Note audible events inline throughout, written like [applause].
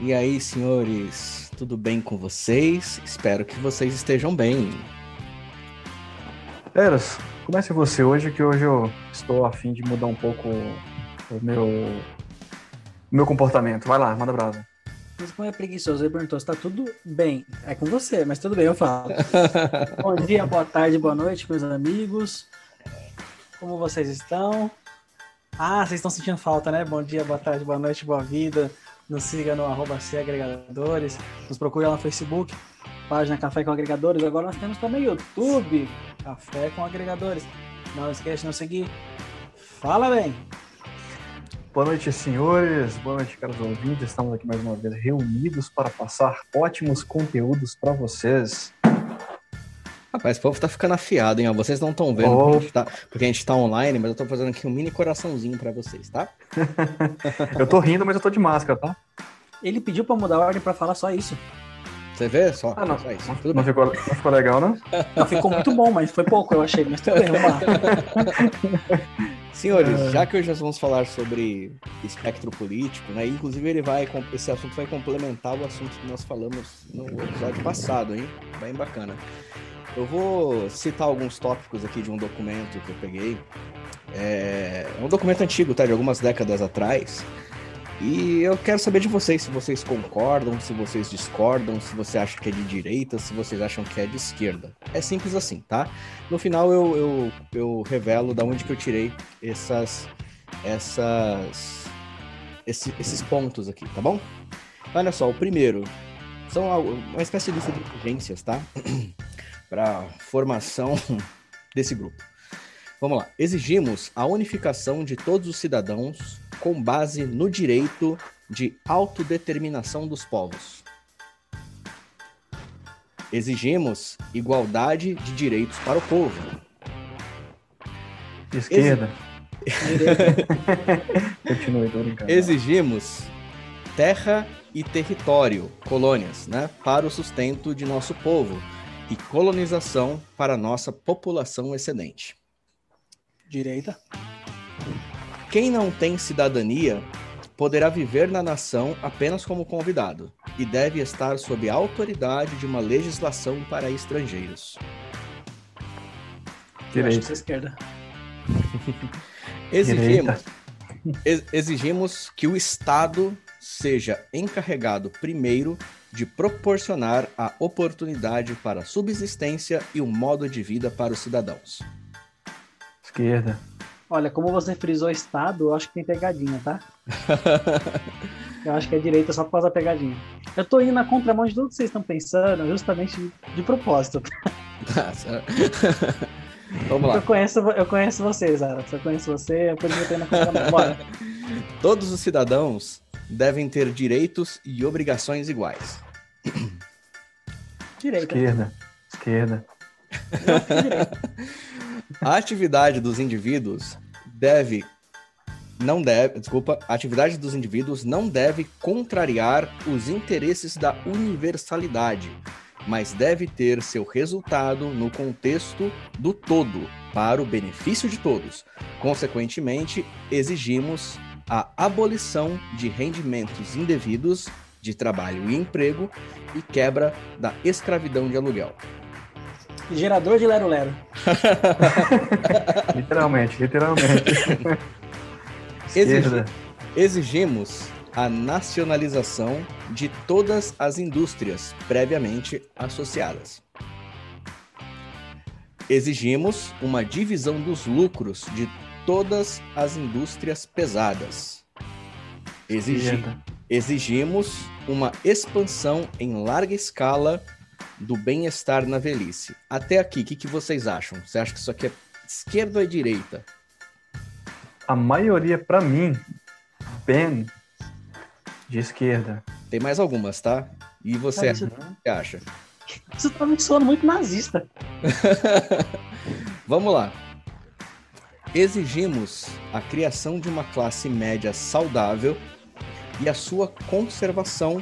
E aí, senhores, tudo bem com vocês? Espero que vocês estejam bem. Eras, comece você hoje, que hoje eu estou a fim de mudar um pouco o meu, o meu comportamento. Vai lá, manda brasa. Mas como é preguiçoso, ele perguntou se tá tudo bem. É com você, mas tudo bem, eu falo. [laughs] Bom dia, boa tarde, boa noite, meus amigos. Como vocês estão? Ah, vocês estão sentindo falta, né? Bom dia, boa tarde, boa noite, boa vida. Nos siga no arroba agregadores. Nos procure lá no Facebook, página Café com Agregadores. Agora nós temos também YouTube, Café com Agregadores. Não esqueça de nos seguir. Fala bem! Boa noite, senhores. Boa noite, caros ouvintes. Estamos aqui mais uma vez reunidos para passar ótimos conteúdos para vocês. Rapaz, o povo tá ficando afiado, hein? Vocês não estão vendo Oh. porque, a gente tá, porque a gente tá online, mas eu tô fazendo aqui um mini coraçãozinho pra vocês, tá? [laughs] eu tô rindo, mas eu tô de máscara, tá? Ele pediu pra mudar a ordem pra falar só isso. Você vê? Só, Ah, não. só isso. Tudo Não bem. ficou, não ficou legal, não? [laughs] Não, ficou muito bom, mas foi pouco, eu achei. Mas tudo bem, vamos lá. [laughs] Senhores, já que hoje nós vamos falar sobre espectro político, né? Inclusive ele vai, esse assunto vai complementar o assunto que nós falamos no episódio passado, hein? Bem bacana. Eu vou citar alguns tópicos aqui de um documento que eu peguei. É, é um documento antigo, tá? De algumas décadas atrás. E eu quero saber de vocês se vocês concordam, se vocês discordam, se você acha que é de direita, se vocês acham que é de esquerda. É simples assim, tá? No final eu, eu, eu revelo da onde que eu tirei essas, essas, esse- esses pontos aqui, tá bom? Olha só, o primeiro são uma espécie de lista de urgências, tá? [clears throat] Para formação [laughs] desse grupo. Vamos lá. Exigimos a unificação de todos os cidadãos com base no direito de autodeterminação dos povos. Exigimos igualdade de direitos para o povo. Esquerda. [laughs] Continue, tô brincando. Exigimos terra e território, colônias, né, para o sustento de nosso povo e colonização para nossa população excedente. Direita. Quem não tem cidadania poderá viver na nação apenas como convidado e deve estar sob a autoridade de uma legislação para estrangeiros. Acho Direita. que é esquerda. [laughs] Exigimos, ex- exigimos que o Estado seja encarregado primeiro de proporcionar a oportunidade para a subsistência e um modo de vida para os cidadãos. Esquerda. Olha, como você frisou Estado, eu acho que tem pegadinha, tá? [laughs] Eu acho que é direita só por causa da pegadinha. Eu tô indo na contramão de tudo que vocês estão pensando, justamente de, propósito. [laughs] Vamos lá. Eu conheço, eu conheço vocês, Ara. Se eu conheço você, eu podia ter na contramão. Bora. [laughs] Todos os cidadãos devem ter direitos e obrigações iguais. [coughs] Direita. Esquerda. Esquerda. A atividade dos indivíduos deve não deve, desculpa, a atividade dos indivíduos não deve contrariar os interesses da universalidade, mas deve ter seu resultado no contexto do todo, para o benefício de todos. Consequentemente, exigimos a abolição de rendimentos indevidos de trabalho e emprego e quebra da escravidão de aluguel. Gerador de Lero Lero. [laughs] Literalmente, literalmente. [laughs] Exigi-. Exigimos a nacionalização de todas as indústrias previamente associadas. Exigimos uma divisão dos lucros de todas as indústrias pesadas. Exigi- exigimos uma expansão em larga escala do bem-estar na velhice. Até aqui, o que, que vocês acham? Você acha que isso aqui é esquerda ou é direita? A maioria, pra mim, bem de esquerda. Tem mais algumas, tá? E você, Cara, o isso, que você acha? isso tá me soando muito nazista. [laughs] Vamos lá. Exigimos a criação de uma classe média saudável e a sua conservação,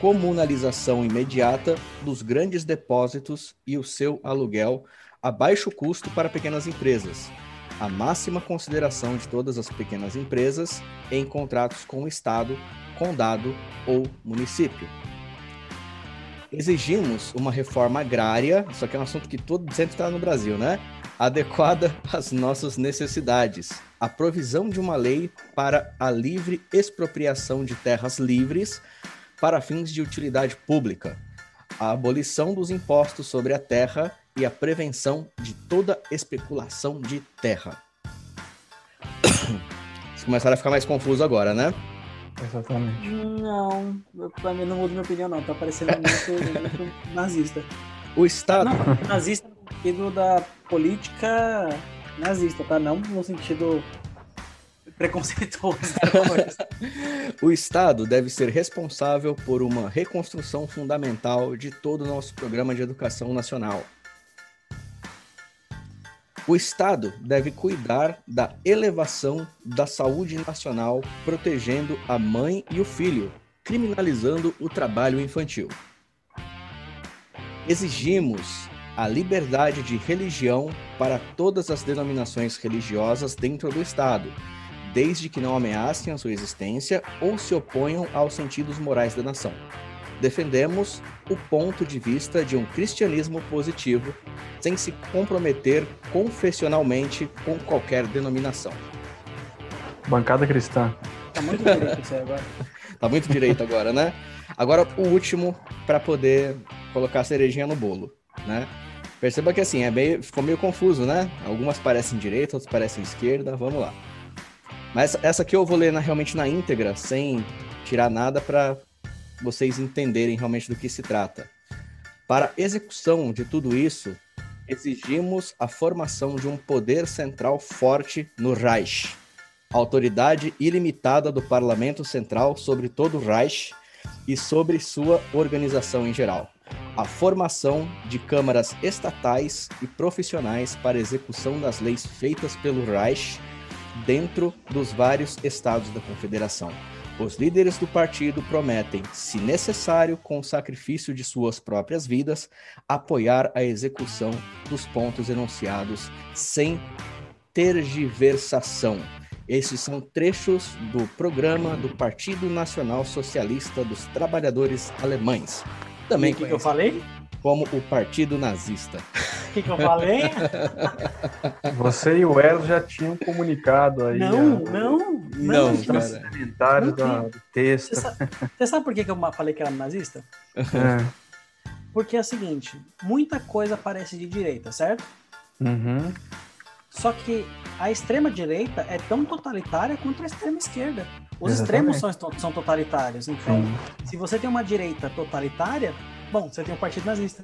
comunalização imediata dos grandes depósitos e o seu aluguel a baixo custo para pequenas empresas. A máxima consideração de todas as pequenas empresas em contratos com o Estado, condado ou município. Exigimos uma reforma agrária, isso aqui é um assunto que todo sempre está no Brasil, né? Adequada às nossas necessidades. A provisão de uma lei para a livre expropriação de terras livres para fins de utilidade pública. A abolição dos impostos sobre a terra e a prevenção de toda especulação de terra. [coughs] Vocês começaram a ficar mais confuso agora, né? Exatamente. Não, eu, pra mim não muda minha opinião, não. Tá parecendo muito, muito [laughs] nazista. O Estado. Não, nazista sentido da política nazista, tá? Não no sentido preconceituoso. [laughs] O Estado deve ser responsável por uma reconstrução fundamental de todo o nosso programa de educação nacional. O Estado deve cuidar da elevação da saúde nacional, protegendo a mãe e o filho, criminalizando o trabalho infantil. Exigimos a liberdade de religião para todas as denominações religiosas dentro do Estado, desde que não ameacem a sua existência ou se oponham aos sentidos morais da nação. Defendemos o ponto de vista de um cristianismo positivo, sem se comprometer confessionalmente com qualquer denominação. Bancada cristã. Tá muito direito isso aí agora. [laughs] Tá muito direito agora, né? Agora o último para poder colocar a cerejinha no bolo, né? Perceba que assim, é meio, ficou meio confuso, né? Algumas parecem direita, outras parecem esquerda, vamos lá. Mas essa aqui eu vou ler na, realmente na íntegra, sem tirar nada para vocês entenderem realmente do que se trata. Para execução de tudo isso, exigimos a formação de um poder central forte no Reich, autoridade ilimitada do Parlamento Central sobre todo o Reich e sobre sua organização em geral. A formação de câmaras estatais e profissionais para execução das leis feitas pelo Reich dentro dos vários estados da Confederação. Os líderes do partido prometem, se necessário, com o sacrifício de suas próprias vidas, apoiar a execução dos pontos enunciados sem tergiversação. Esses são trechos do programa do Partido Nacional Socialista dos Trabalhadores Alemães. Também [laughs] O que, que eu falei? como o Partido Nazista. O que, que eu falei? Você e o Eros já tinham comunicado aí não, a- não, Não, os cara. comentários Não da- do texto. Você sabe, você sabe por que, que eu falei que era nazista? É. Porque é o seguinte, muita coisa parece de direita, certo? Uhum. Só que a extrema direita é tão totalitária quanto a extrema esquerda. Os Exatamente. extremos são, são totalitários. Então, Sim, se você tem uma direita totalitária, bom, você tem um partido nazista.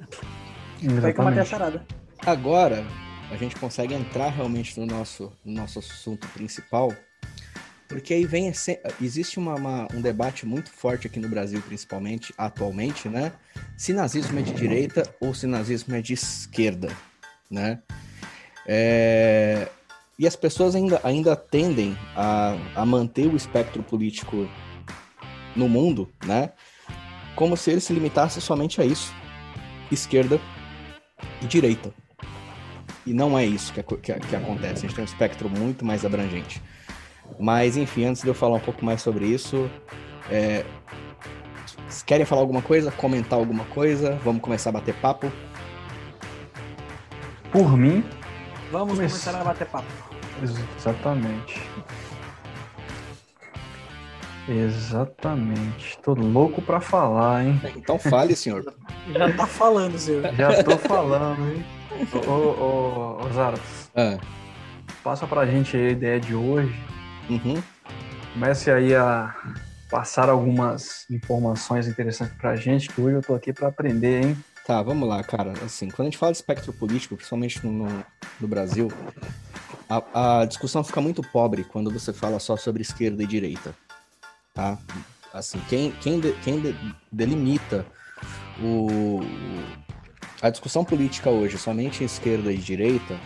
Foi como até a exatamente. charada. Agora, a gente consegue entrar realmente no nosso, no nosso assunto principal, porque aí vem existe uma- uma- um debate muito forte aqui no Brasil, principalmente atualmente, né? Se nazismo é de direita ou se nazismo é de esquerda, né? É, E as pessoas ainda, ainda tendem a, a manter o espectro político no mundo, né? Como se ele se limitasse somente a isso: esquerda e direita. E não é isso que, que- que acontece. A gente tem um espectro muito mais abrangente. Mas, enfim, antes de eu falar um pouco mais sobre isso, é, vocês querem falar alguma coisa? Comentar alguma coisa? Vamos começar a bater papo? Por mim, Vamos Come- começar a bater papo. Exatamente. Exatamente. Tô louco pra falar, hein? Então fale, senhor. [laughs] Já tá falando, senhor. Já tô falando, hein? Ô, ô, ô, Zaras, Ah, passa pra gente aí a ideia de hoje. uhum. Comece aí a passar algumas informações interessantes pra gente, que hoje eu tô aqui pra aprender, hein? Tá, vamos lá, cara. Assim, quando a gente fala de espectro político, principalmente no, no- no Brasil, a, a discussão fica muito pobre quando você fala só sobre esquerda e direita, tá? Assim, quem, quem, de- quem de- delimita o, a discussão política hoje somente esquerda e direita,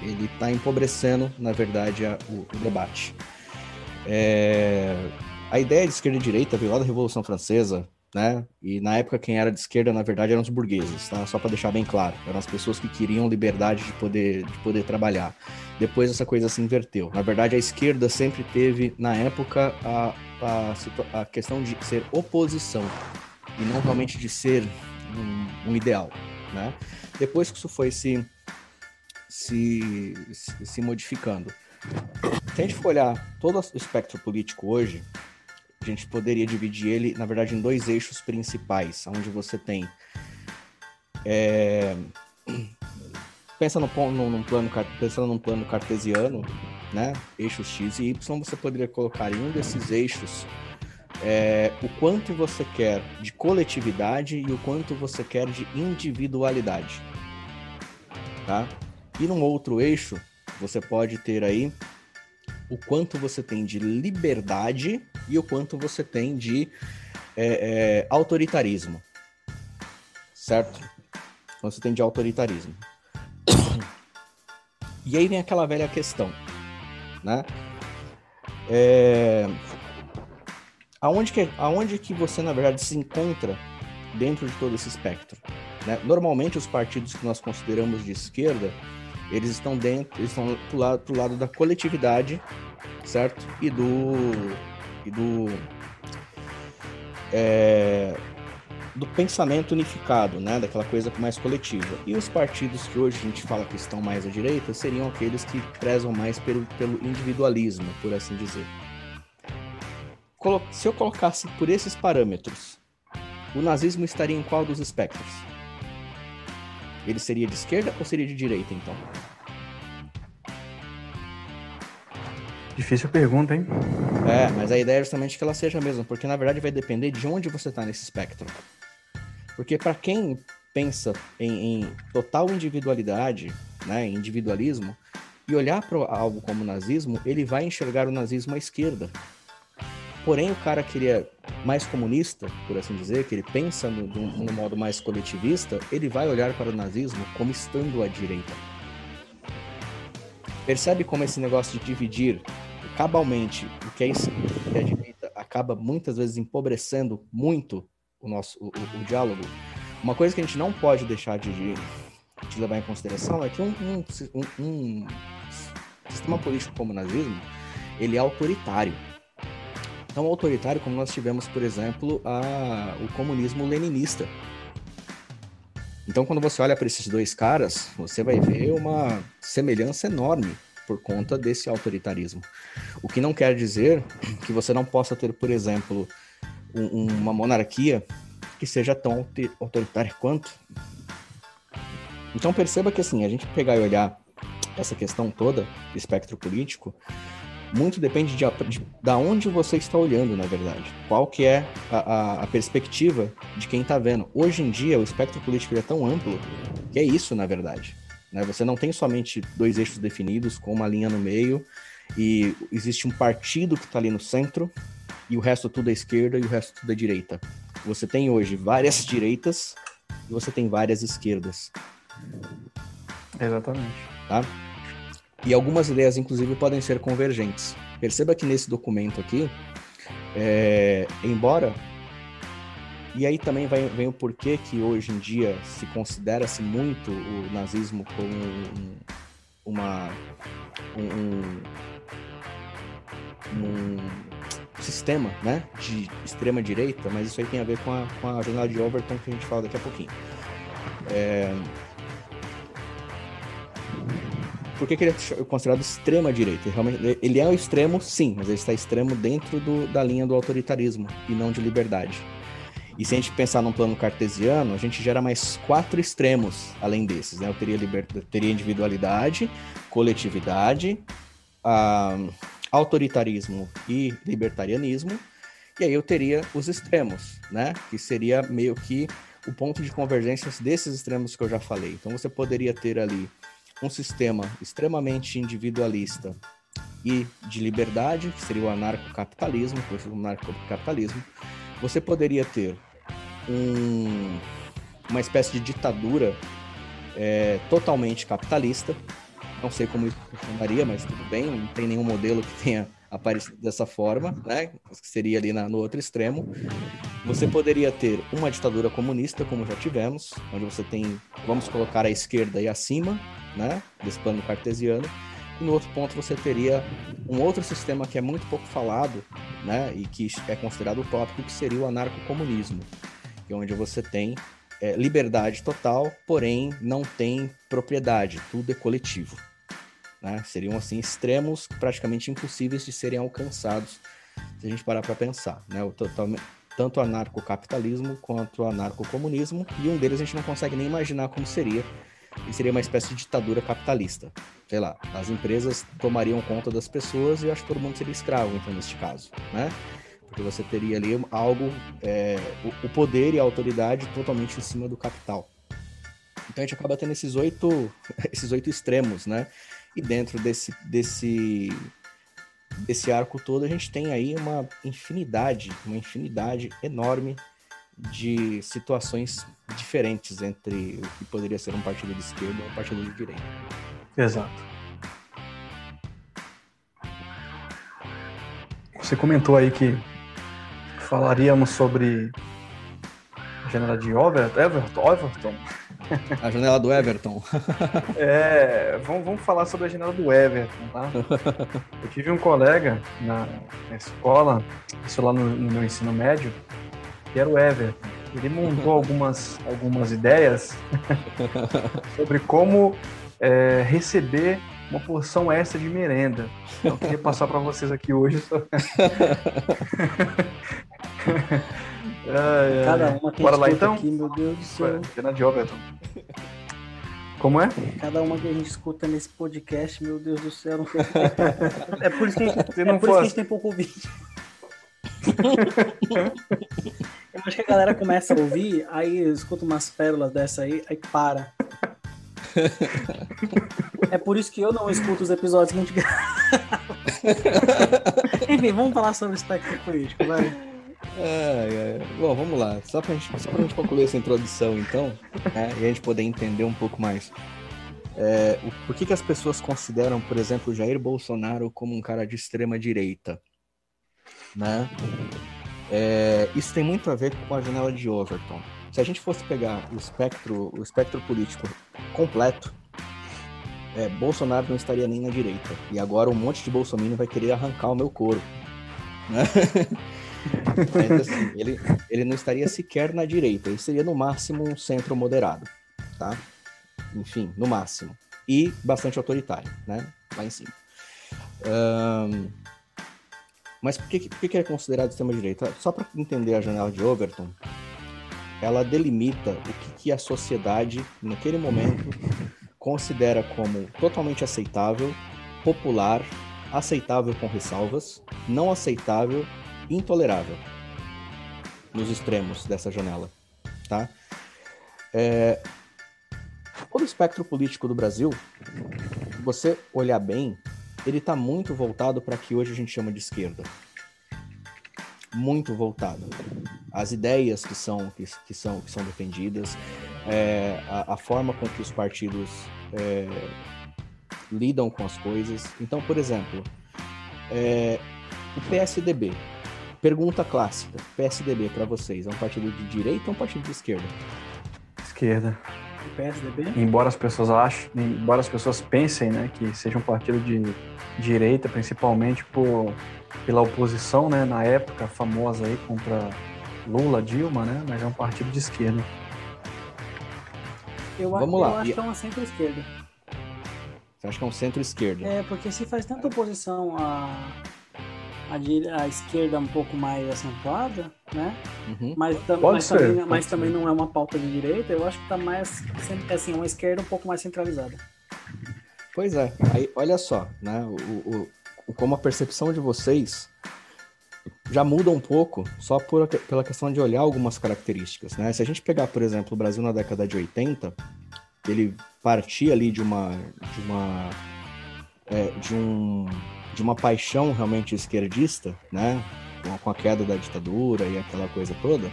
ele está empobrecendo, na verdade, a- o, o debate. É, a ideia de esquerda e direita veio lá da Revolução Francesa, né? E na época quem era de esquerda, na verdade, eram os burgueses, tá? Só para deixar bem claro, eram as pessoas que queriam liberdade de poder, de poder trabalhar. Depois essa coisa se inverteu. Na verdade, a esquerda sempre teve, na época, a, a, a questão de ser oposição e não realmente de ser um, um ideal, né? Depois que isso foi se, se, se modificando, se a gente for olhar todo o espectro político hoje, a gente poderia dividir ele, na verdade, em dois eixos principais, onde você tem é, pensa no, no, num plano, pensando num plano cartesiano, né? Eixos X e Y, você poderia colocar em um desses eixos é, o quanto você quer de coletividade e o quanto você quer de individualidade. Tá? E num outro eixo, você pode ter aí o quanto você tem de liberdade e o quanto você tem de é, é, autoritarismo. Certo? Você tem de autoritarismo. E aí vem aquela velha questão, né? É... Aonde, que, aonde que você, na verdade, se encontra dentro de todo esse espectro? Né? Normalmente, os partidos que nós consideramos de esquerda, eles estão dentro, eles estão pro lado, pro lado da coletividade, certo? E do... Do é, do pensamento unificado, né, daquela coisa mais coletiva. E os partidos que hoje a gente fala que estão mais à direita seriam aqueles que prezam mais pelo, pelo individualismo, por assim dizer. Se eu colocasse por esses parâmetros, o nazismo estaria em qual dos espectros? Ele seria de esquerda ou seria de direita, então? Difícil pergunta, hein? É, mas a ideia é justamente que ela seja a mesma, porque na verdade vai depender de onde você está nesse espectro. Porque para quem pensa em, em, total individualidade, né, individualismo, e olhar para algo como nazismo, ele vai enxergar o nazismo à esquerda. Porém, o cara que ele é mais comunista, por assim dizer, que ele pensa no, no, no modo mais coletivista, ele vai olhar para o nazismo como estando à direita. Percebe como esse negócio de dividir cabalmente o que é isso, que a direita, acaba muitas vezes empobrecendo muito o nosso o, o, diálogo, uma coisa que a gente não pode deixar de, de levar em consideração é que um, um, um, um sistema político como o nazismo, ele é autoritário. Tão autoritário como nós tivemos, por exemplo, a, o comunismo leninista. Então, quando você olha para esses dois caras, você vai ver uma semelhança enorme por conta desse autoritarismo. O que não quer dizer que você não possa ter, por exemplo, um, uma monarquia que seja tão autoritária quanto. Então perceba que assim, a gente pegar e olhar essa questão toda do espectro político, muito depende de, de, da onde você está olhando, na verdade. Qual que é a, a, a perspectiva de quem está vendo. Hoje em dia, o espectro político é tão amplo que é isso, na verdade. Né? Você não tem somente dois eixos definidos com uma linha no meio e existe um partido que está ali no centro e o resto tudo é esquerda e o resto tudo é direita. Você tem hoje várias [laughs] direitas e você tem várias esquerdas. Exatamente. Tá? E algumas ideias, inclusive, podem ser convergentes. Perceba que nesse documento aqui, é, embora. E aí também vai, vem o porquê que hoje em dia se considera-se muito o nazismo como um, uma. um, um sistema, né, de extrema direita, mas isso aí tem a ver com a, com a jornada de Overton que a gente fala daqui a pouquinho. É... Por que, que ele é considerado extrema direita? Realmente, ele é o extremo, sim, mas ele está extremo dentro do, da linha do autoritarismo e não de liberdade. E se a gente pensar num plano cartesiano, a gente gera mais quatro extremos além desses. Né? Eu teria, liber... Eu teria individualidade, coletividade, autoritarismo e libertarianismo, e aí eu teria os extremos, né? Que seria meio que o ponto de convergência desses extremos que eu já falei. Então você poderia ter ali um sistema extremamente individualista e de liberdade, que seria o anarcocapitalismo, como anarcocapitalismo. Você poderia ter um, uma espécie de ditadura é, totalmente capitalista, não sei como isso funcionaria, mas tudo bem, não tem nenhum modelo que tenha aparecido dessa forma, né? Seria ali na, no outro extremo. Você poderia ter uma ditadura comunista, como já tivemos, onde você tem, vamos colocar a esquerda e acima, né? Desse plano cartesiano. E no outro ponto você teria um outro sistema que é muito pouco falado, né, e que é considerado utópico, que seria o anarcocomunismo, é onde você tem é, liberdade total, porém não tem propriedade, tudo é coletivo. Né? Seriam assim extremos praticamente impossíveis de serem alcançados se a gente parar para pensar, né? O tanto o anarcocapitalismo quanto o anarcocomunismo, e um deles a gente não consegue nem imaginar como seria, e seria uma espécie de ditadura capitalista. Sei lá, as empresas tomariam conta das pessoas e eu acho que todo mundo seria escravo, então, neste caso, né? Porque você teria ali algo, é, o, o poder e a autoridade totalmente em cima do capital. Então a gente acaba tendo esses oito, [laughs] esses oito extremos, né? E dentro desse, desse, desse arco todo, a gente tem aí uma infinidade, uma infinidade enorme de situações diferentes entre o que poderia ser um partido de esquerda e um partido de direita. Exato. Você comentou aí que falaríamos sobre a janela de Everton. Everton. A janela do Everton. [laughs] é, vamos, vamos falar sobre a janela do Everton, tá? [laughs] Eu tive um colega na, na escola, isso lá no, no, meu ensino médio, que era o Everton. Ele montou [laughs] algumas, algumas ideias sobre como é, receber uma porção extra de merenda. Então, eu queria passar para vocês aqui hoje. [laughs] ai, ai. Cada uma que Bora lá então? Aqui, meu Deus do céu. De Overton. Como é? Cada uma que a gente escuta nesse podcast, meu Deus do céu. é por isso que, Se não é por isso que a gente tem pouco vídeo. [laughs] Eu acho que a galera começa a ouvir, aí escuta umas pérolas dessa aí, aí para. [laughs] É por isso que eu não escuto os episódios que a gente grava. Enfim, vamos falar sobre o espectro político, vai. É. Bom, vamos lá. Só pra, gente, só pra gente concluir essa introdução, então, né, e a gente poder entender um pouco mais. É, o, por que, que as pessoas consideram, por exemplo, Jair Bolsonaro como um cara de extrema direita? Né? É, isso tem muito a ver com a janela de Overton. Se a gente fosse pegar o espectro, o espectro político completo, é, Bolsonaro não estaria nem na direita. E agora um monte de bolsominion vai querer arrancar o meu couro. Né? [laughs] [laughs] Mas, assim, ele, ele não estaria sequer na direita. Ele seria no máximo um centro moderado, tá? Enfim, no máximo. E bastante autoritário, né? Lá em cima. Um... Mas por que, por que é considerado extrema-direita? Só para entender a janela de Overton, ela delimita o que, que a sociedade, naquele momento, [laughs] considera como totalmente aceitável, popular, aceitável com ressalvas, não aceitável, intolerável. Nos extremos dessa janela, tá? É... O espectro político do Brasil, se você olhar bem, ele está muito voltado para que hoje a gente chama de esquerda muito voltado às ideias que são que, que são que são defendidas é, a, a, forma com que os partidos é, lidam com as coisas então por exemplo é, o PSDB pergunta clássica PSDB para vocês é um partido de direita ou um partido de esquerda esquerda o PSDB embora as pessoas achem embora as pessoas pensem né que seja um partido de direita principalmente por pela oposição, né, na época famosa aí contra Lula, Dilma, né, mas é um partido de esquerda. Eu, Vamos eu lá. acho que é uma centro-esquerda. Você acha que é um centro-esquerda? É, porque se faz tanta oposição à, à, à esquerda um pouco mais acentuada, né? Uhum. Mas, mas, ser, também, mas também não é uma pauta de direita, eu acho que tá mais assim, uma esquerda um pouco mais centralizada. Pois é, aí olha só, né? O, o, como a percepção de vocês já muda um pouco só por, pela questão de olhar algumas características, né? Se a gente pegar, por exemplo, o Brasil na década de 80, ele partia ali de uma de uma é, de um de uma paixão realmente esquerdista, né? Com a queda da ditadura e aquela coisa toda,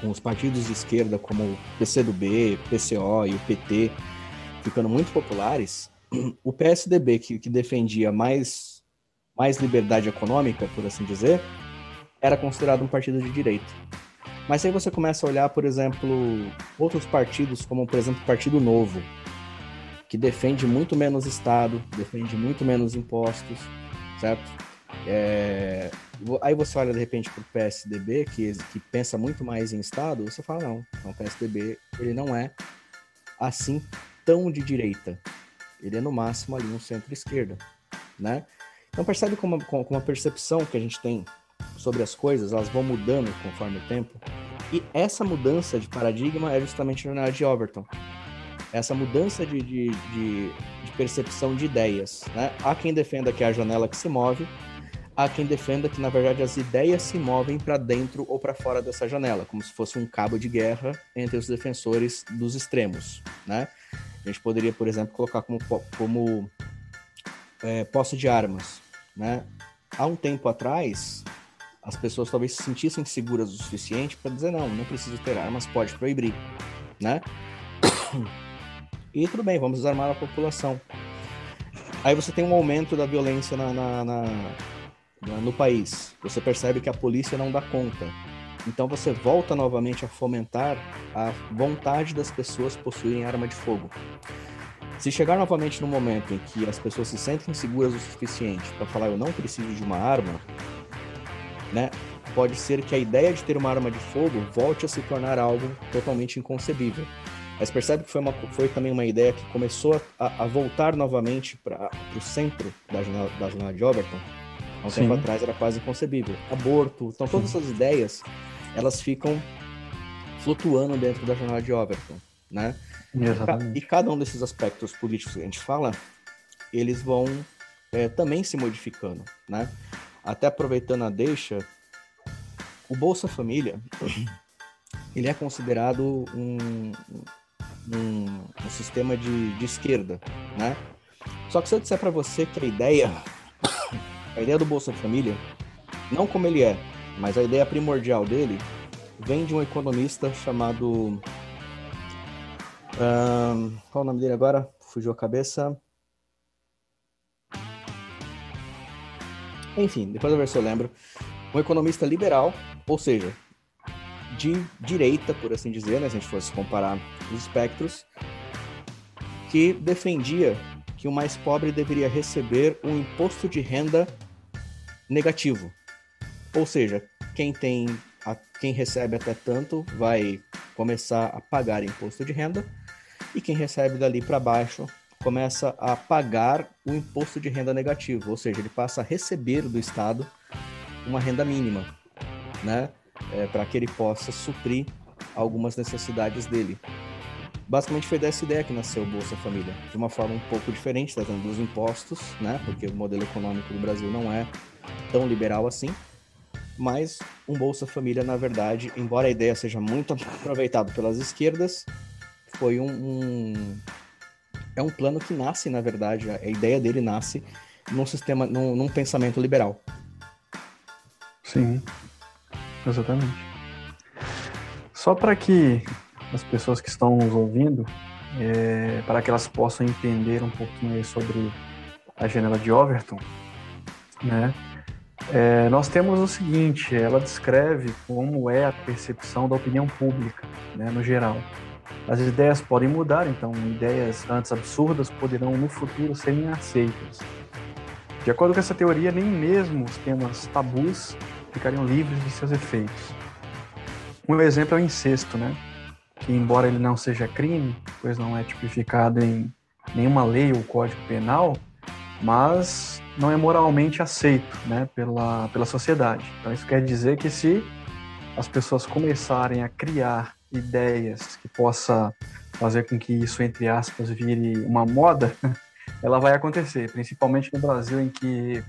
com os partidos de esquerda como o PCdoB, PCO e o PT ficando muito populares, [clears throat] o PSDB que, que defendia mais mais liberdade econômica, por assim dizer, era considerado um partido de direita. Mas aí você começa a olhar, por exemplo, outros partidos, como por exemplo o Partido Novo, que defende muito menos Estado, defende muito menos impostos, certo? É... aí você olha de repente para o PSDB, que, que pensa muito mais em Estado, você fala, não, então, o PSDB ele não é assim tão de direita. Ele é no máximo ali um centro-esquerda, né? Então percebe como, como a percepção que a gente tem sobre as coisas, elas vão mudando conforme o tempo. E essa mudança de paradigma é justamente a jornada de Overton. Essa mudança de, de, de, de percepção de ideias. Né? Há quem defenda que é a janela que se move, há quem defenda que, na verdade, as ideias se movem para dentro ou para fora dessa janela, como se fosse um cabo de guerra entre os defensores dos extremos. Né? A gente poderia, por exemplo, colocar como, como é, posse de armas. Né? Há um tempo atrás, as pessoas talvez se sentissem seguras o suficiente para dizer não, não preciso ter armas, pode proibir, né? E tudo bem, vamos desarmar a população. Aí você tem um aumento da violência na, na, na, no país. Você percebe que a polícia não dá conta. Então você volta novamente a fomentar a vontade das pessoas possuírem arma de fogo. Se chegar novamente no momento em que as pessoas se sentem seguras o suficiente para falar eu não preciso de uma arma, né? Pode ser que a ideia de ter uma arma de fogo volte a se tornar algo totalmente inconcebível. Mas percebe que foi, uma, foi também uma ideia que começou a, a voltar novamente para o centro da janela, da janela de Overton. Há um Sim. tempo atrás era quase inconcebível. Aborto. Então, todas essas ideias, elas ficam flutuando dentro da janela de Overton, né? Exatamente. E cada um desses aspectos políticos que a gente fala, eles vão é, também se modificando, né? Até aproveitando a deixa, o Bolsa Família, [clears throat] ele é considerado um, um, um sistema de, de esquerda, né? Só que se eu disser para você que a ideia, [coughs] a ideia do Bolsa Família, não como ele é, mas a ideia primordial dele, vem de um economista chamado. Um, qual o nome dele agora? Fugiu a cabeça. Enfim, depois eu ver se eu lembro. Um economista liberal, ou seja, de direita, por assim dizer, né, se a gente fosse comparar os espectros, que defendia que o mais pobre deveria receber um imposto de renda negativo. Ou seja, quem tem a, quem recebe até tanto vai começar a pagar imposto de renda e quem recebe dali para baixo começa a pagar o imposto de renda negativo, ou seja, ele passa a receber do Estado uma renda mínima, né, é, para que ele possa suprir algumas necessidades dele. Basicamente foi dessa ideia que nasceu o Bolsa Família, de uma forma um pouco diferente, tratando dos impostos, né, porque o modelo econômico do Brasil não é tão liberal assim, mas um Bolsa Família, na verdade, embora a ideia seja muito aproveitada pelas esquerdas, foi um, um é um plano que nasce, na verdade, a ideia dele nasce num sistema, num, num pensamento liberal. Sim, exatamente. Só para que as pessoas que estão nos ouvindo, é, para que elas possam entender um pouquinho sobre a janela de Overton, né? É, nós temos o seguinte, ela descreve como é a percepção da opinião pública, né, no geral. As ideias podem mudar, então ideias antes absurdas poderão no futuro serem aceitas. De acordo com essa teoria, nem mesmo os temas tabus ficariam livres de seus efeitos. Um exemplo é o incesto, né? Que embora ele não seja crime, pois não é tipificado em nenhuma lei ou código penal, mas não é moralmente aceito, né, pela pela sociedade. Então isso quer dizer que se as pessoas começarem a criar ideias que possa fazer com que isso, entre aspas, vire uma moda, [laughs] ela vai acontecer, principalmente no Brasil, em que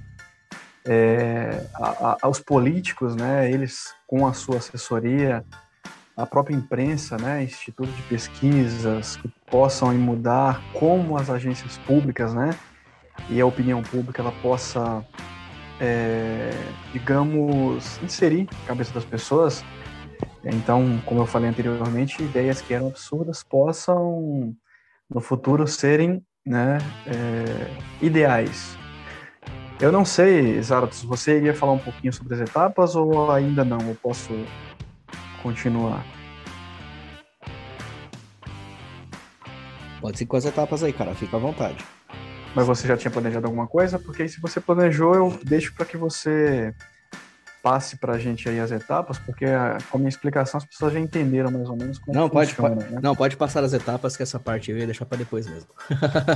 é, a, a, os políticos, né, eles com a sua assessoria, a própria imprensa, né, institutos de pesquisas que possam mudar como as agências públicas, né, e a opinião pública ela possa, é, digamos, inserir na cabeça das pessoas então, como eu falei anteriormente, ideias que eram absurdas possam no futuro serem né, é, ideais. Eu não sei, Zaratos, você iria falar um pouquinho sobre as etapas ou ainda não? Eu posso continuar? Pode ser com as etapas aí, cara, fica à vontade. Mas você já tinha planejado alguma coisa? Porque aí, se você planejou, eu deixo para que você passe para a gente aí as etapas, porque com a minha explicação as pessoas já entenderam mais ou menos como não, funciona. Pode, né? Não, pode passar as etapas, que essa parte eu ia deixar para depois mesmo.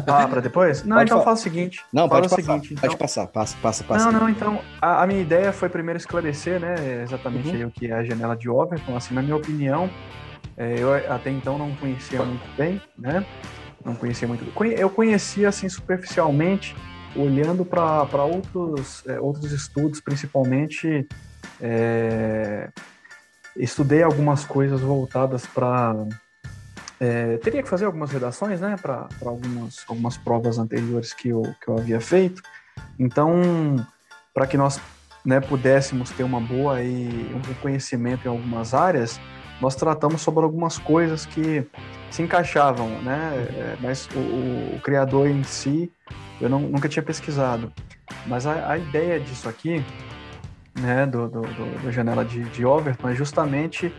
Ah, para depois? [laughs] Não, pode então fala o seguinte. Não, pode passar, seguinte, pode então... passar, passa, passa, passa. Não, não, então, a, a, minha ideia foi primeiro esclarecer, né, exatamente uhum. o que é a janela de Overton, assim, na minha opinião, é, eu até então não conhecia muito bem, né, não conhecia muito Eu conhecia, assim, superficialmente, olhando para outros, é, outros estudos, principalmente, é, estudei algumas coisas voltadas para. É, teria que fazer algumas redações, né, para algumas, algumas provas anteriores que eu, que eu havia feito. Então, para que nós né, pudéssemos ter uma boa e um reconhecimento em algumas áreas, nós tratamos sobre algumas coisas que se encaixavam, né? É, mas o, o criador em si eu não, nunca tinha pesquisado. Mas a, a ideia disso aqui, né, do, do, do, do janela de, de Overton, é justamente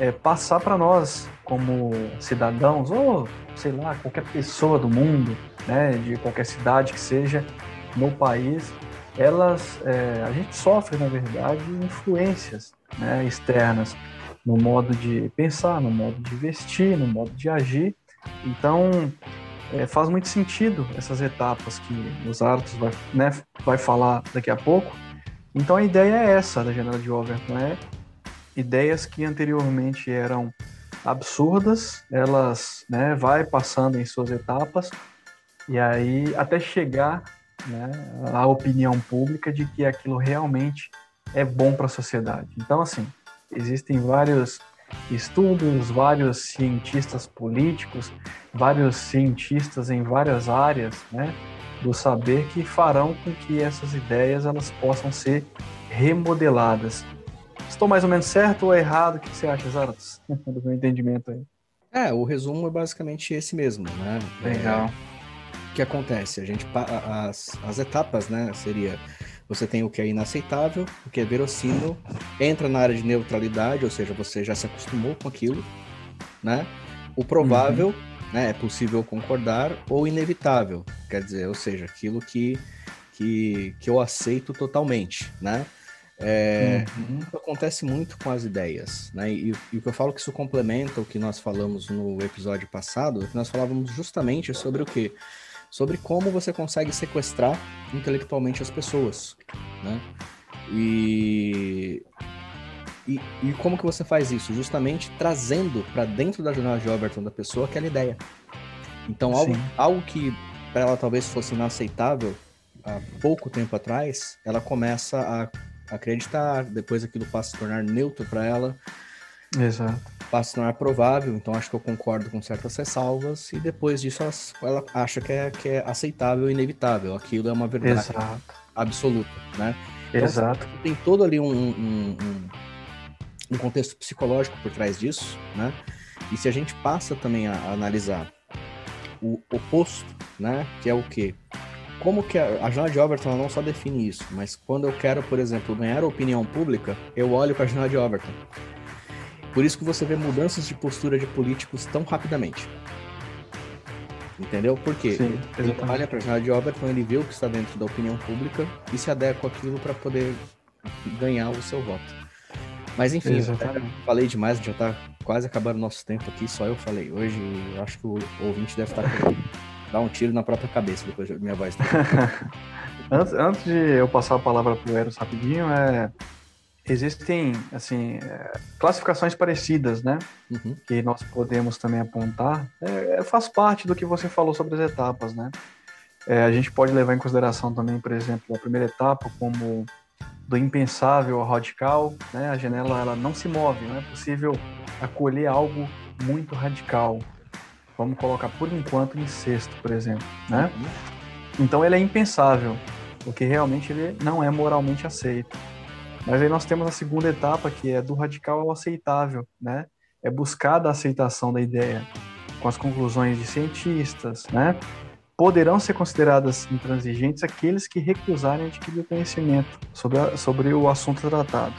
é, passar para nós, como cidadãos, ou sei lá, qualquer pessoa do mundo, né, de qualquer cidade que seja no país, elas, é, a gente sofre, na verdade, influências né, externas no modo de pensar, no modo de vestir, no modo de agir. Então, é, faz muito sentido essas etapas que os Artos vai, né, vai falar daqui a pouco. Então a ideia é essa da janela de Overton, é ideias que anteriormente eram absurdas, elas né, vai passando em suas etapas e aí até chegar né, à opinião pública de que aquilo realmente é bom para a sociedade. Então assim existem vários estudos, vários cientistas políticos, vários cientistas em várias áreas, né, do saber que farão com que essas ideias elas possam ser remodeladas. Estou mais ou menos certo ou errado? O que você acha, Zaratos? [laughs] do meu entendimento aí. É, o resumo é basicamente esse mesmo, né? Legal. É, o que acontece? A gente as, as etapas, né? Seria você tem o que é inaceitável, o que é verossímil, entra na área de neutralidade, ou seja, você já se acostumou com aquilo, né? O provável, uhum. né, é possível concordar, ou inevitável, quer dizer, ou seja, aquilo que, que, que eu aceito totalmente, né? É, uhum. Acontece muito com as ideias, né? E, e, o que eu falo que isso complementa o que nós falamos no episódio passado, nós falávamos justamente sobre o que? Sobre como você consegue sequestrar intelectualmente as pessoas, né? E, e, e como que você faz isso? Justamente trazendo para dentro da jornada de Overton da pessoa aquela ideia. Então, algo, algo que para ela talvez fosse inaceitável há pouco tempo atrás, ela começa a acreditar, depois aquilo passa a se tornar neutro para ela. Exato passa a se tornar provável, então acho que eu concordo com certas ressalvas, e depois disso ela, ela acha que é, que é aceitável e inevitável. Aquilo é uma verdade Exato. absoluta, né? Então, Exato. Tem todo ali um, um, um, um, contexto psicológico por trás disso, né? E se a gente passa também a, a analisar o oposto, né? Que é o quê? Como que a, a janela de Overton não só define isso, mas quando eu quero, por exemplo, ganhar opinião pública, eu olho para a janela de Overton. Por isso que você vê mudanças de postura de políticos tão rapidamente. Entendeu? Porque Sim, ele olha para janela de obra, então ele vê o que está dentro da opinião pública e se adequa àquilo para poder ganhar o seu voto. Mas enfim, falei demais, já está quase acabando o nosso tempo aqui, só eu falei. Hoje acho que o ouvinte deve estar tá dar um tiro na própria cabeça depois da minha voz. [laughs] Antes, antes de eu passar a palavra para o Eros rapidinho, é existem assim é, classificações parecidas, né? Uhum. Que nós podemos também apontar. É, é, faz parte do que você falou sobre as etapas, né? É, a gente pode levar em consideração também, por exemplo, a primeira etapa como do impensável ao radical, né? A janela ela não se move, não é possível acolher algo muito radical. Vamos colocar por enquanto incesto, por exemplo, né? Uhum. Então ele é impensável, porque realmente ele não é moralmente aceito. Mas aí nós temos a segunda etapa, que é do radical ao aceitável, né? É buscar a aceitação da ideia com as conclusões de cientistas, né? Poderão ser consideradas intransigentes aqueles que recusarem adquirir conhecimento sobre, a, sobre o assunto tratado.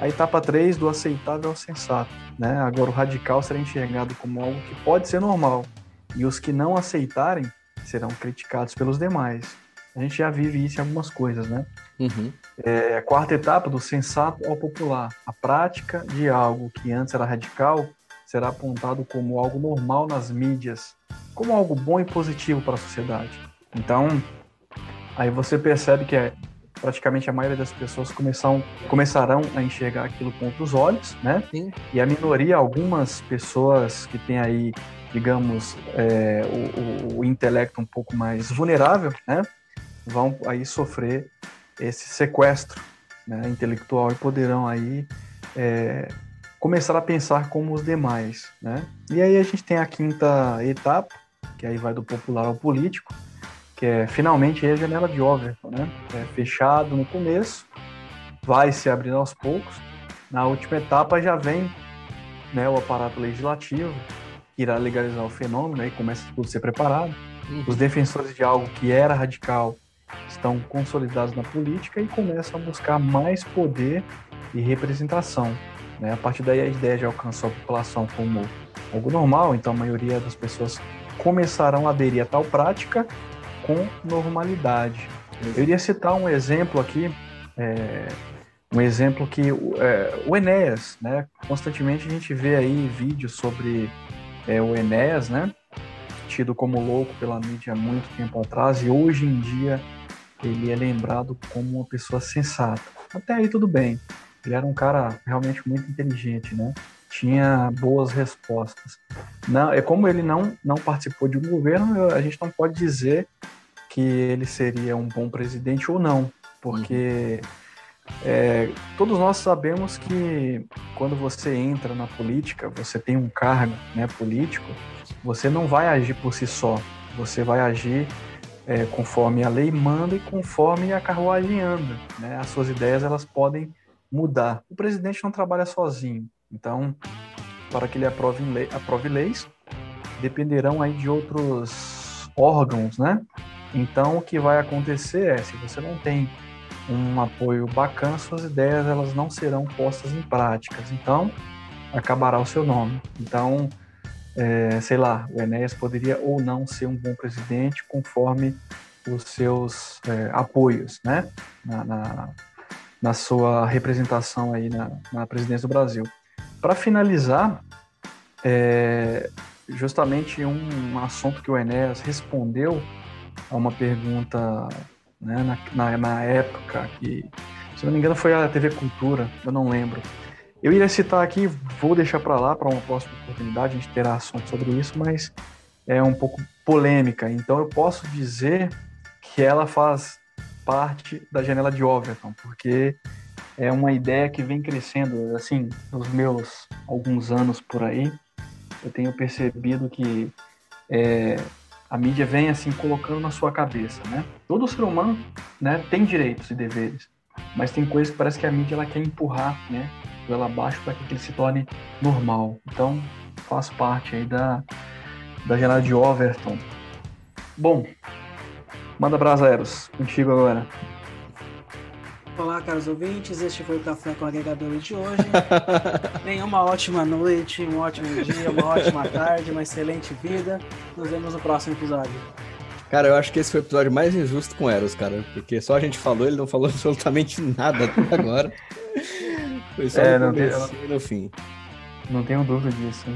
A etapa 3, do aceitável ao sensato. Né? Agora, o radical será enxergado como algo que pode ser normal, e os que não aceitarem serão criticados pelos demais. A gente já vive isso em algumas coisas, né? Uhum. É, a quarta etapa do sensato ao popular. A prática de algo que antes era radical será apontado como algo normal nas mídias, como algo bom e positivo para a sociedade. Então, aí você percebe que é, praticamente a maioria das pessoas começam, começarão a enxergar aquilo com outros olhos, né? Sim. E a minoria, algumas pessoas que têm aí, digamos, é, o, o, o intelecto um pouco mais vulnerável, né? Vão aí sofrer esse sequestro né, intelectual e poderão aí é, começar a pensar como os demais, né? E aí a gente tem a quinta etapa, que aí vai do popular ao político, que é finalmente a janela de Overton, né? É fechado no começo, vai se abrir aos poucos. Na última etapa já vem né, o aparato legislativo, que irá legalizar o fenômeno, aí começa tudo a ser preparado. Uhum. Os defensores de algo que era radical estão consolidados na política e começam a buscar mais poder e representação. Né? A partir daí, a ideia de alcançar a população como algo normal, então a maioria das pessoas começarão a aderir a tal prática com normalidade. Eu iria citar um exemplo aqui, é, um exemplo que é, o Enéas, né? Constantemente a gente vê aí vídeos sobre é, o Enéas, né? Tido como louco pela mídia há muito tempo atrás e hoje em dia ele é lembrado como uma pessoa sensata. Até aí tudo bem. Ele era um cara realmente muito inteligente, né? Tinha boas respostas. Não, é como ele não não participou de um governo, a gente não pode dizer que ele seria um bom presidente ou não, porque é, todos nós sabemos que quando você entra na política, você tem um cargo né, político, você não vai agir por si só, você vai agir é, conforme a lei manda e conforme a carruagem anda. Né? As suas ideias elas podem mudar. O presidente não trabalha sozinho, então para que ele aprove, lei, aprove leis dependerão aí de outros órgãos, né? Então, o que vai acontecer é, se você não tem um apoio bacana, suas ideias elas não serão postas em práticas. Então, acabará o seu nome. Então, é, sei lá, o Enéas poderia ou não ser um bom presidente conforme os seus é, apoios, né, na, na, na, sua representação aí na, na presidência do Brasil. Para finalizar, é, justamente um assunto que o Enéas respondeu a uma pergunta né, na, na, na, época que, se não me engano, foi a TV Cultura, eu não lembro. Eu iria citar aqui, vou deixar para lá para uma próxima oportunidade, a gente terá assunto sobre isso, mas é um pouco polêmica. Então eu posso dizer que ela faz parte da janela de Overton, porque é uma ideia que vem crescendo, assim, nos meus alguns anos por aí. Eu tenho percebido que é, a mídia vem assim colocando na sua cabeça, né? Todo ser humano, né, tem direitos e deveres, mas tem coisas que parece que a mídia ela quer empurrar, né, ela abaixo para que ele se torne normal. Então, faz parte aí da da janela de Overton. Bom, manda brasa Eros, contigo agora. Olá, caros ouvintes. Este foi o Café com Agregadores de hoje. [laughs] Tenha uma ótima noite, um ótimo dia, uma ótima tarde, uma excelente vida. Nos vemos no próximo episódio. Cara, eu acho que esse foi o episódio mais injusto com Eros, cara. Porque só a gente falou, ele não falou [laughs] absolutamente nada até agora. Foi só é, no começo e no fim. Não tenho dúvida disso.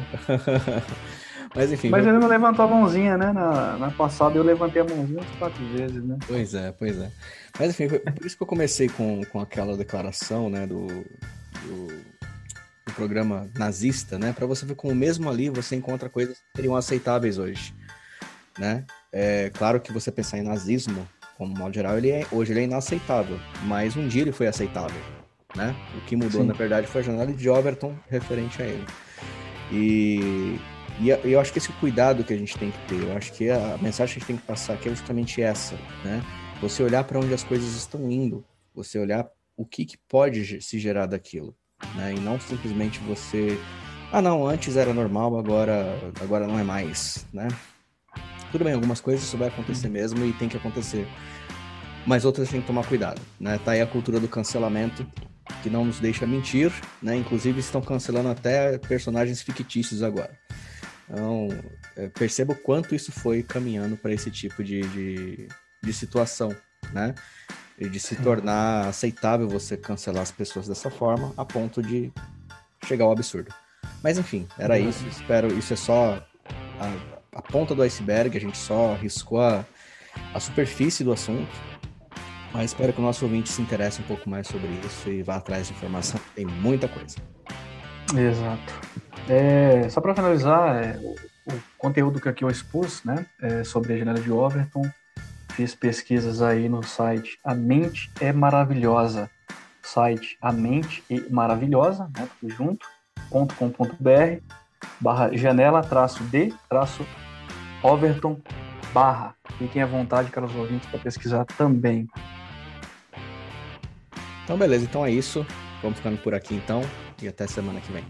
[laughs] Mas enfim. Mas ele não levantou a mãozinha, né? Na, na passada eu levantei a mãozinha umas quatro vezes, né? Pois é, pois é. Mas enfim, por isso que eu comecei com, com aquela declaração, né, do, do, do programa nazista, né? Para você ver como mesmo ali você encontra coisas que seriam aceitáveis hoje, né? É claro que você pensar em nazismo, como modo geral, ele é, hoje ele é inaceitável, mas um dia ele foi aceitável, né? O que mudou, Sim. na verdade, foi a jornada de Overton referente a ele. E e eu acho que esse cuidado que a gente tem que ter, eu acho que a mensagem que a gente tem que passar aqui é justamente essa, né? Você olhar para onde as coisas estão indo, você olhar o que, que pode se gerar daquilo, né? E não simplesmente você, ah não, antes era normal, agora, agora não é mais, né? Tudo bem, algumas coisas isso vai acontecer mesmo e tem que acontecer, mas outras tem que tomar cuidado, né? Tá aí a cultura do cancelamento que não nos deixa mentir, né? Inclusive estão cancelando até personagens fictícios agora. Então, é, perceba o quanto isso foi caminhando para esse tipo de, de, de, situação, né? e de se tornar aceitável você cancelar as pessoas dessa forma a ponto de chegar ao absurdo. Mas enfim, era uhum. isso. Espero. Isso é só a, a, ponta do iceberg. A gente só riscou a, a superfície do assunto. Mas espero que o nosso ouvinte se interesse um pouco mais sobre isso e vá atrás de informação. Tem muita coisa. Exato. É, só para finalizar, é, o, o, conteúdo que aqui eu expus né, é sobre a janela de Overton, fiz pesquisas aí no site A Mente é Maravilhosa, site A Mente e Maravilhosa, né, tudo junto, .com.br, barra janela, traço D, traço Overton, barra. Fiquem à vontade, caros ouvintes, para pesquisar também. Então, beleza. Então é isso. Vamos ficando por aqui, então. E até semana que vem.